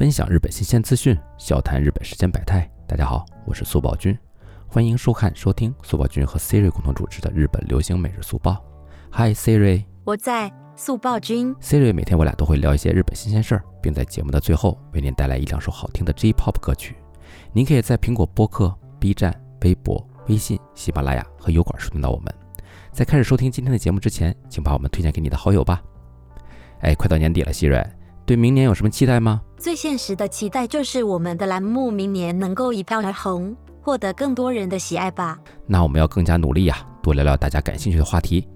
分享日本新鲜资讯，笑谈日本世间百态。大家好，我是速报君，欢迎收看收听速报君和 Siri 共同主持的日本流行每日速报。Hi Siri，我在速报君。Siri 每天我俩都会聊一些日本新鲜事儿，并在节目的最后为您带来一两首好听的 J-pop 歌曲。您可以在苹果播客、B 站、微博、微信、喜马拉雅和油管收听到我们。在开始收听今天的节目之前，请把我们推荐给你的好友吧。哎，快到年底了，希瑞，对明年有什么期待吗？最现实的期待就是我们的栏目明年能够一炮而红，获得更多人的喜爱吧。那我们要更加努力呀，多聊聊大家感兴趣的话题。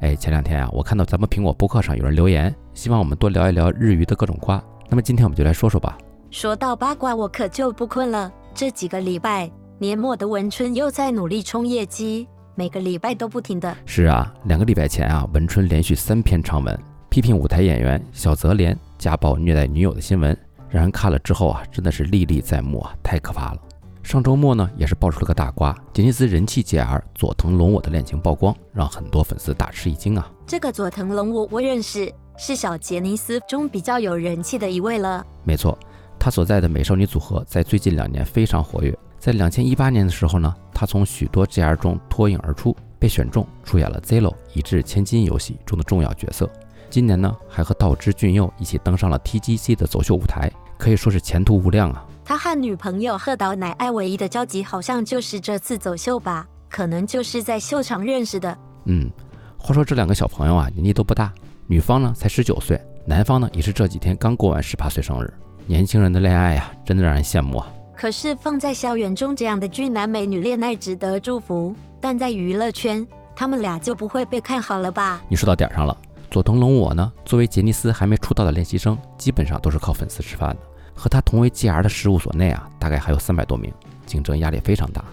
哎，前两天啊，我看到咱们苹果播客上有人留言，希望我们多聊一聊日语的各种瓜。那么今天我们就来说说吧。说到八卦，我可就不困了。这几个礼拜，年末的文春又在努力冲业绩，每个礼拜都不停的。是啊，两个礼拜前啊，文春连续三篇长文批评舞台演员小泽怜家暴虐待女友的新闻，让人看了之后啊，真的是历历在目啊，太可怕了。上周末呢，也是爆出了个大瓜，杰尼斯人气 JR 佐藤龙我的恋情曝光，让很多粉丝大吃一惊啊。这个佐藤龙我我认识，是小杰尼斯中比较有人气的一位了。没错。他所在的美少女组合在最近两年非常活跃。在两千一八年的时候呢，他从许多 JR 中脱颖而出，被选中出演了《Zero 一掷千金》游戏中的重要角色。今年呢，还和道枝骏佑一起登上了 TGC 的走秀舞台，可以说是前途无量啊。他和女朋友贺岛乃爱唯一的交集，好像就是这次走秀吧？可能就是在秀场认识的。嗯，话说这两个小朋友啊，年纪都不大，女方呢才十九岁，男方呢也是这几天刚过完十八岁生日。年轻人的恋爱呀，真的让人羡慕啊！可是放在校园中，这样的俊男美女恋爱值得祝福，但在娱乐圈，他们俩就不会被看好了吧？你说到点上了。佐藤龙我呢，作为杰尼斯还没出道的练习生，基本上都是靠粉丝吃饭的。和他同为 GR 的事务所内啊，大概还有三百多名，竞争压力非常大。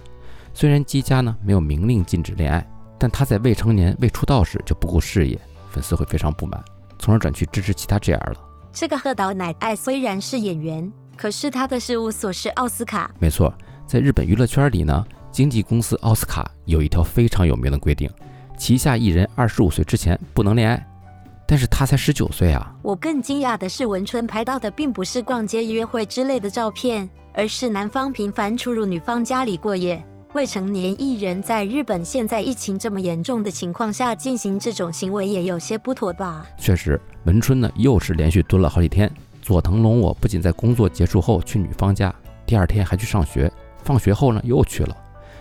虽然姬家呢没有明令禁止恋爱，但他在未成年未出道时就不顾事业，粉丝会非常不满，从而转去支持其他 GR 了。这个贺岛乃爱虽然是演员，可是他的事务所是奥斯卡。没错，在日本娱乐圈里呢，经纪公司奥斯卡有一条非常有名的规定，旗下艺人二十五岁之前不能恋爱。但是他才十九岁啊！我更惊讶的是，文春拍到的并不是逛街、约会之类的照片，而是男方频繁出入女方家里过夜。未成年艺人在日本现在疫情这么严重的情况下进行这种行为，也有些不妥吧？确实，文春呢又是连续蹲了好几天。佐藤龙我不仅在工作结束后去女方家，第二天还去上学，放学后呢又去了。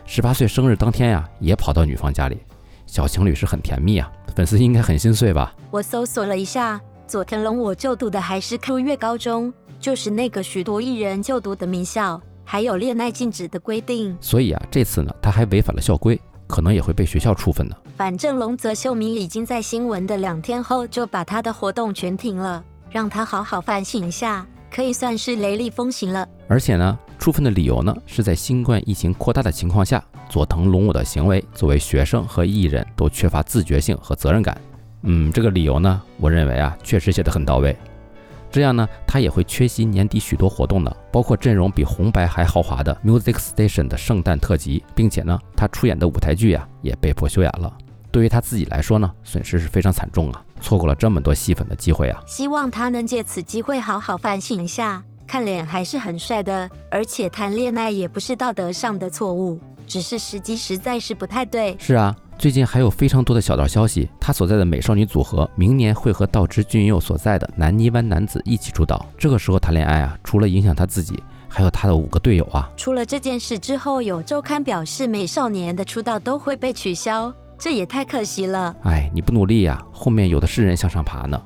十八岁生日当天呀，也跑到女方家里，小情侣是很甜蜜啊，粉丝应该很心碎吧？我搜索了一下，佐藤龙我就读的还是 Q 月高中，就是那个许多艺人就读的名校。还有恋爱禁止的规定，所以啊，这次呢，他还违反了校规，可能也会被学校处分呢。反正龙泽秀明已经在新闻的两天后就把他的活动全停了，让他好好反省一下，可以算是雷厉风行了。而且呢，处分的理由呢，是在新冠疫情扩大的情况下，佐藤龙武的行为作为学生和艺人都缺乏自觉性和责任感。嗯，这个理由呢，我认为啊，确实写得很到位。这样呢，他也会缺席年底许多活动的，包括阵容比红白还豪华的 Music Station 的圣诞特辑，并且呢，他出演的舞台剧呀也被迫休演了。对于他自己来说呢，损失是非常惨重啊，错过了这么多戏粉的机会啊。希望他能借此机会好好反省一下，看脸还是很帅的，而且谈恋爱也不是道德上的错误，只是时机实在是不太对。是啊。最近还有非常多的小道消息，他所在的美少女组合明年会和道枝骏佑所在的南泥湾男子一起出道。这个时候谈恋爱啊，除了影响他自己，还有他的五个队友啊。出了这件事之后，有周刊表示美少年的出道都会被取消，这也太可惜了。哎，你不努力呀，后面有的是人向上爬呢。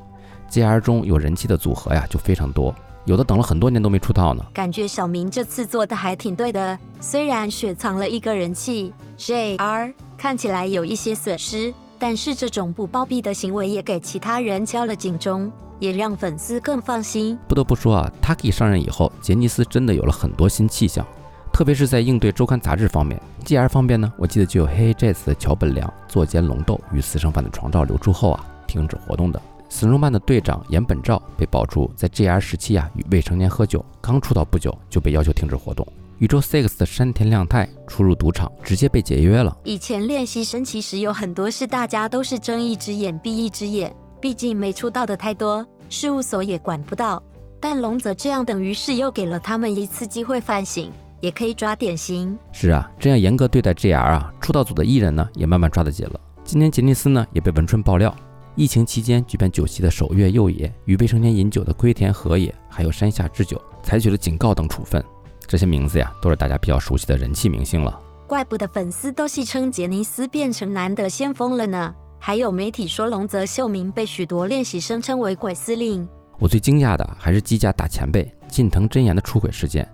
JR 中有人气的组合呀，就非常多，有的等了很多年都没出道呢。感觉小明这次做的还挺对的，虽然雪藏了一个人气，JR。看起来有一些损失，但是这种不包庇的行为也给其他人敲了警钟，也让粉丝更放心。不得不说啊，Taki 上任以后，杰尼斯真的有了很多新气象，特别是在应对周刊杂志方面。GR 方面呢，我记得就有黑黑 Jazz 的桥本良作奸龙斗与私生饭的床照流出后啊，停止活动的。死忠漫的队长岩本照被爆出在 GR 时期啊与未成年喝酒，刚出道不久就被要求停止活动。宇宙 Six 的山田亮太出入赌场，直接被解约了。以前练习生其实有很多事，大家都是睁一只眼闭一只眼，毕竟没出道的太多，事务所也管不到。但龙泽这样等于是又给了他们一次机会反省，也可以抓典型。是啊，这样严格对待 JR 啊，出道组的艺人呢也慢慢抓得紧了。今年杰尼斯呢也被文春爆料，疫情期间举办酒席的守月右也与未成年饮酒的龟田和也，还有山下智久，采取了警告等处分。这些名字呀，都是大家比较熟悉的人气明星了。怪不得粉丝都戏称杰尼斯变成男的先锋了呢。还有媒体说龙泽秀明被许多练习生称为“鬼司令”。我最惊讶的还是机甲打前辈近藤真言的出轨事件。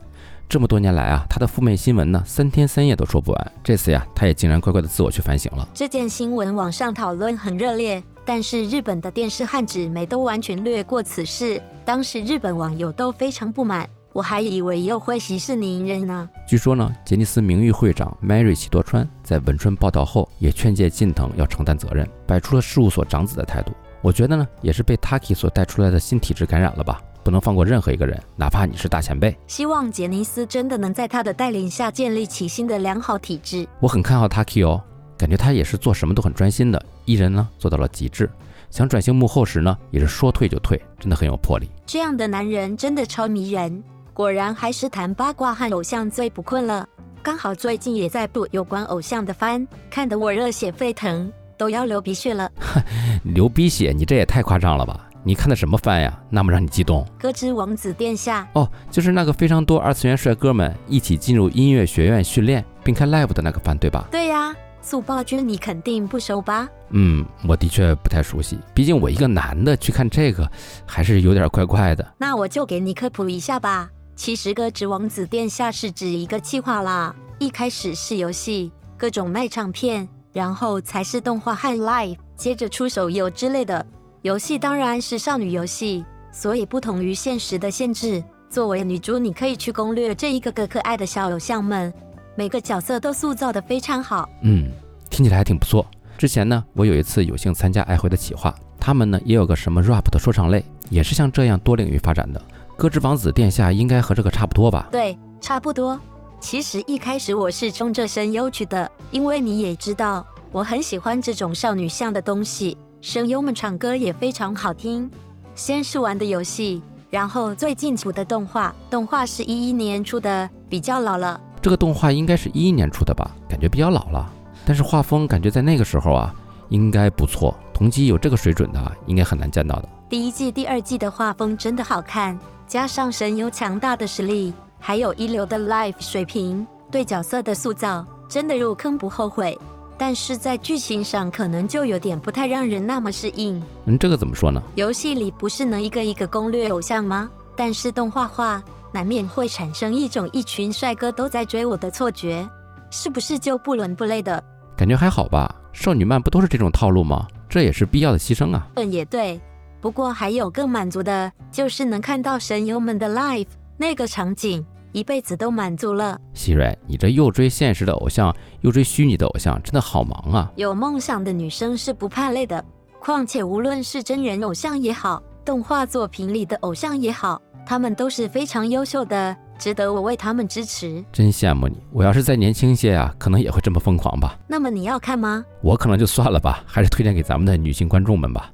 这么多年来啊，他的负面新闻呢，三天三夜都说不完。这次呀，他也竟然乖乖的自我去反省了。这件新闻网上讨论很热烈，但是日本的电视和纸媒都完全略过此事。当时日本网友都非常不满。我还以为又会息事宁人呢。据说呢，杰尼斯名誉会长 Mary 喜多川在文春报道后，也劝诫近藤要承担责任，摆出了事务所长子的态度。我觉得呢，也是被 Taki 所带出来的新体质感染了吧？不能放过任何一个人，哪怕你是大前辈。希望杰尼斯真的能在他的带领下建立起新的良好体质。我很看好 Taki 哦，感觉他也是做什么都很专心的艺人呢，做到了极致。想转型幕后时呢，也是说退就退，真的很有魄力。这样的男人真的超迷人。果然还是谈八卦和偶像最不困了。刚好最近也在补有关偶像的番，看得我热血沸腾，都要流鼻血了。流鼻血？你这也太夸张了吧！你看的什么番呀？那么让你激动？歌之王子殿下。哦，就是那个非常多二次元帅哥们一起进入音乐学院训练并开 live 的那个番，对吧？对呀，速报君你肯定不熟吧？嗯，我的确不太熟悉，毕竟我一个男的去看这个，还是有点怪怪的。那我就给你科普一下吧。其实，歌之王子殿下是指一个计划啦。一开始是游戏，各种卖唱片，然后才是动画和 live，接着出手游之类的。游戏当然是少女游戏，所以不同于现实的限制。作为女主，你可以去攻略这一个个可爱的小偶像们，每个角色都塑造的非常好。嗯，听起来还挺不错。之前呢，我有一次有幸参加爱回的企划，他们呢也有个什么 rap 的说唱类，也是像这样多领域发展的。歌之王子殿下应该和这个差不多吧？对，差不多。其实一开始我是冲着声优去的，因为你也知道，我很喜欢这种少女向的东西，声优们唱歌也非常好听。先是玩的游戏，然后最近出的动画，动画是一一年出的，比较老了。这个动画应该是一一年出的吧？感觉比较老了，但是画风感觉在那个时候啊，应该不错。同期有这个水准的，应该很难见到的。第一季、第二季的画风真的好看。加上神游强大的实力，还有一流的 live 水平，对角色的塑造真的入坑不后悔。但是在剧情上可能就有点不太让人那么适应。嗯，这个怎么说呢？游戏里不是能一个一个攻略偶像吗？但是动画化难免会产生一种一群帅哥都在追我的错觉，是不是就不伦不类的感觉？还好吧，少女漫不都是这种套路吗？这也是必要的牺牲啊。嗯，也对。不过还有更满足的，就是能看到神游们的 life 那个场景，一辈子都满足了。希瑞，你这又追现实的偶像，又追虚拟的偶像，真的好忙啊！有梦想的女生是不怕累的。况且无论是真人偶像也好，动画作品里的偶像也好，他们都是非常优秀的，值得我为他们支持。真羡慕你！我要是再年轻些啊，可能也会这么疯狂吧。那么你要看吗？我可能就算了吧，还是推荐给咱们的女性观众们吧。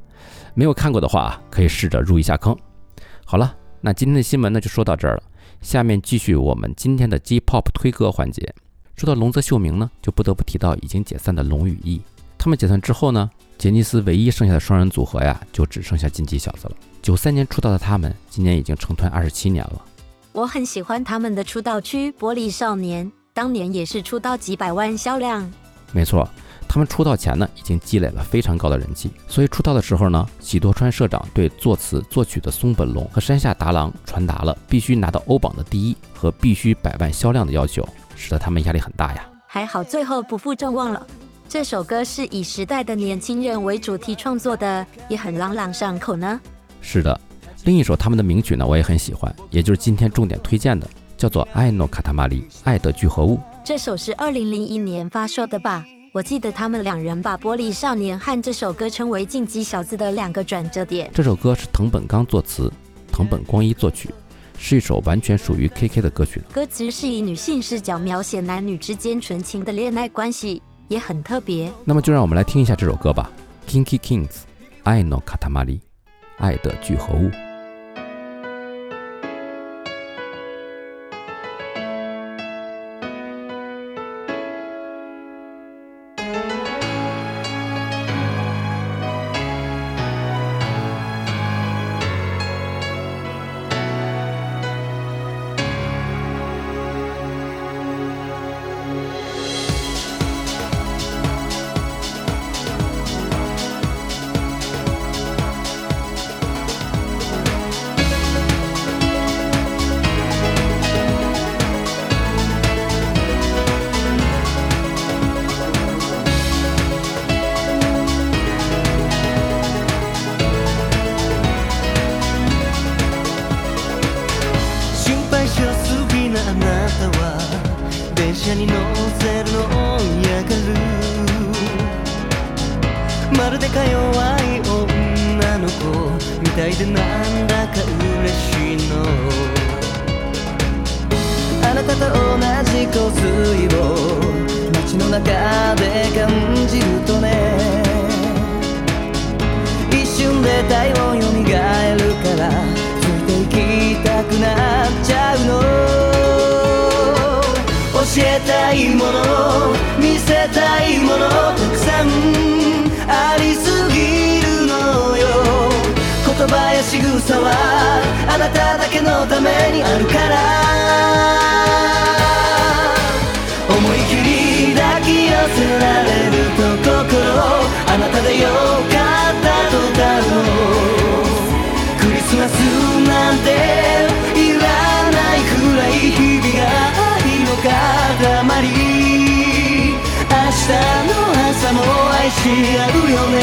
没有看过的话，可以试着入一下坑。好了，那今天的新闻呢就说到这儿了。下面继续我们今天的 J-Pop 推歌环节。说到龙泽秀明呢，就不得不提到已经解散的龙与翼。他们解散之后呢，杰尼斯唯一剩下的双人组合呀，就只剩下进击小子了。九三年出道的他们，今年已经成团二十七年了。我很喜欢他们的出道曲《玻璃少年》，当年也是出道几百万销量。没错。他们出道前呢，已经积累了非常高的人气，所以出道的时候呢，喜多川社长对作词作曲的松本龙和山下达郎传达了必须拿到欧榜的第一和必须百万销量的要求，使得他们压力很大呀。还好最后不负众望了。这首歌是以时代的年轻人为主题创作的，也很朗朗上口呢。是的，另一首他们的名曲呢，我也很喜欢，也就是今天重点推荐的，叫做《爱诺卡塔玛丽》，爱的聚合物。这首是二零零一年发售的吧？我记得他们两人把《玻璃少年》和这首歌称为晋级小子的两个转折点。这首歌是藤本刚作词，藤本光一作曲，是一首完全属于 KK 的歌曲。歌词是以女性视角描写男女之间纯情的恋爱关系，也很特别。那么就让我们来听一下这首歌吧，《Kinky Kings》，爱の塊，爱的聚合物。せるの嫌がる。まるでか弱い女の子みたいでなんだか嬉しいの。あなたと同じ香水を街の中で感じるとね。一瞬で体温よみがえるからついていきたくなっちゃうの。えたいもの見せたいものたくさんありすぎるのよ。言葉や仕草はあなただけのためにあるから。思い切り抱き寄せられると心あなたでよかったと歌う。クリスマスなんていらないくらい塊明日の朝も愛し合うよね。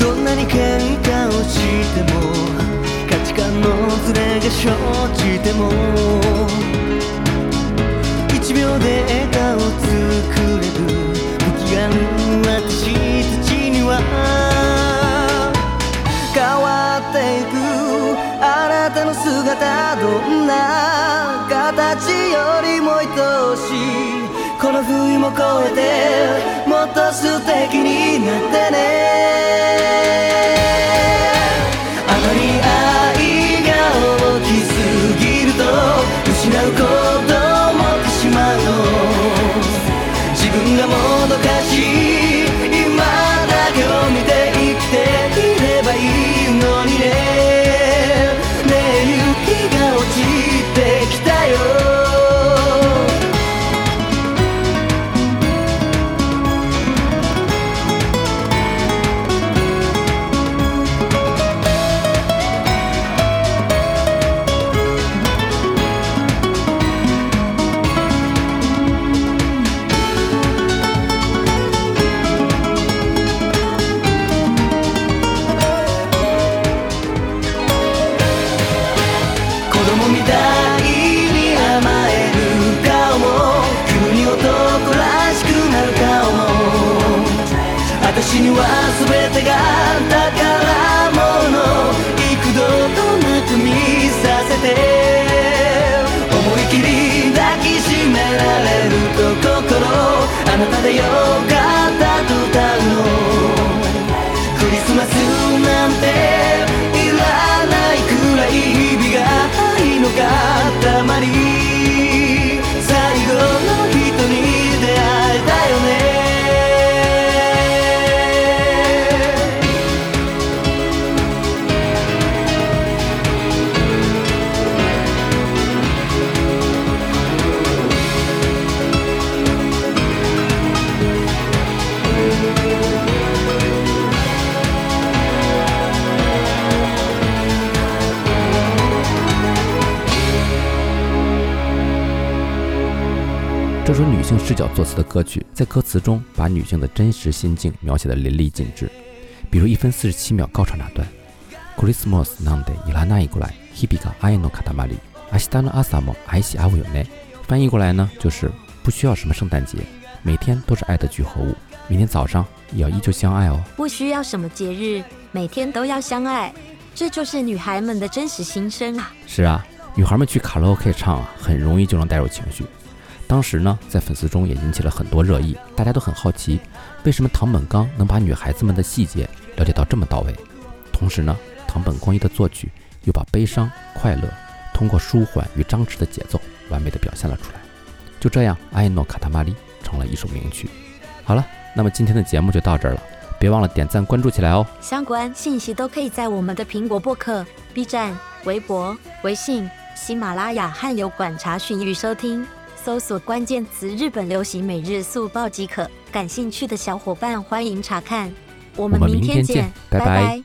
どんなに喧嘩をしても価値観のズレが生じても。1秒で笑顔作れる。不気ある私たちには。変わっていく。あなたの姿どんな形よりも愛おしい。この冬も越えてもっと素敵になってね。あなたでよかったと歌うの。クリスマスなんていらないくらい日々が愛のか。性视角作词的歌曲，在歌词中把女性的真实心境描写的淋漓尽致。比如一分四十七秒高潮那段，Christmas なんていらないぐらい日々が愛の塊。明日の朝も愛し合うよね。翻译过来呢，就是不需要什么圣诞节，每天都是爱的聚合物，明天早上也要依旧相爱哦。不需要什么节日，每天都要相爱，这就是女孩们的真实心声啊！是啊，女孩们去卡拉 OK 唱啊，很容易就能带入情绪。 当时呢，在粉丝中也引起了很多热议，大家都很好奇，为什么唐本刚能把女孩子们的细节了解到这么到位？同时呢，唐本光一的作曲又把悲伤、快乐通过舒缓与张弛的节奏完美的表现了出来。就这样，《爱诺卡塔玛丽》成了一首名曲。好了，那么今天的节目就到这儿了，别忘了点赞关注起来哦。相关信息都可以在我们的苹果播客、B 站、微博、微信、喜马拉雅和油管查询与收听，搜索关键词“日本流行每日速报”即可。感兴趣的小伙伴欢迎查看。我们明天见拜拜